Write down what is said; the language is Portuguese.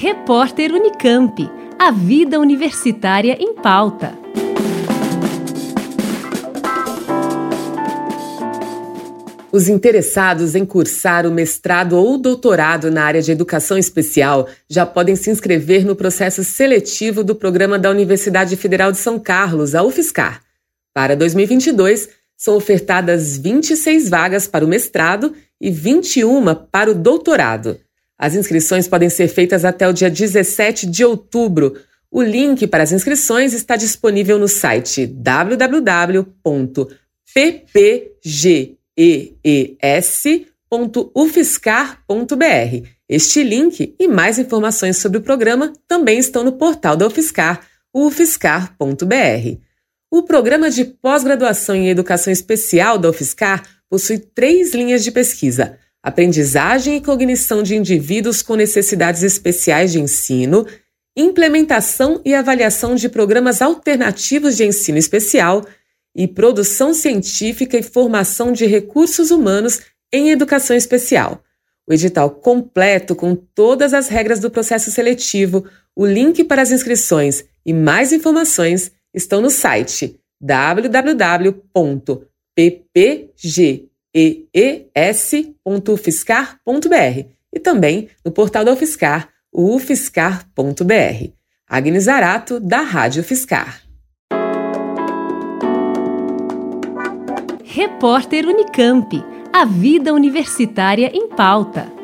Repórter Unicamp. A vida universitária em pauta. Os interessados em cursar o mestrado ou doutorado na área de educação especial já podem se inscrever no processo seletivo do programa da Universidade Federal de São Carlos, a UFSCar. Para 2022, são ofertadas 26 vagas para o mestrado e 21 para o doutorado. As inscrições podem ser feitas até o dia 17 de outubro. O link para as inscrições está disponível no site www.ppgees.ufscar.br. Este link e mais informações sobre o programa também estão no portal da UFSCar, ufscar.br. O programa de pós-graduação em educação especial da UFSCar possui três linhas de pesquisa: aprendizagem e cognição de indivíduos com necessidades especiais de ensino, implementação e avaliação de programas alternativos de ensino especial e produção científica e formação de recursos humanos em educação especial. O edital completo com todas as regras do processo seletivo, o link para as inscrições e mais informações estão no site www.ppgees.ufscar.br e também no portal da UFSCar, ufscar.br. Agnes Zarato, da Rádio Fiscar. Repórter Unicamp. A vida universitária em pauta.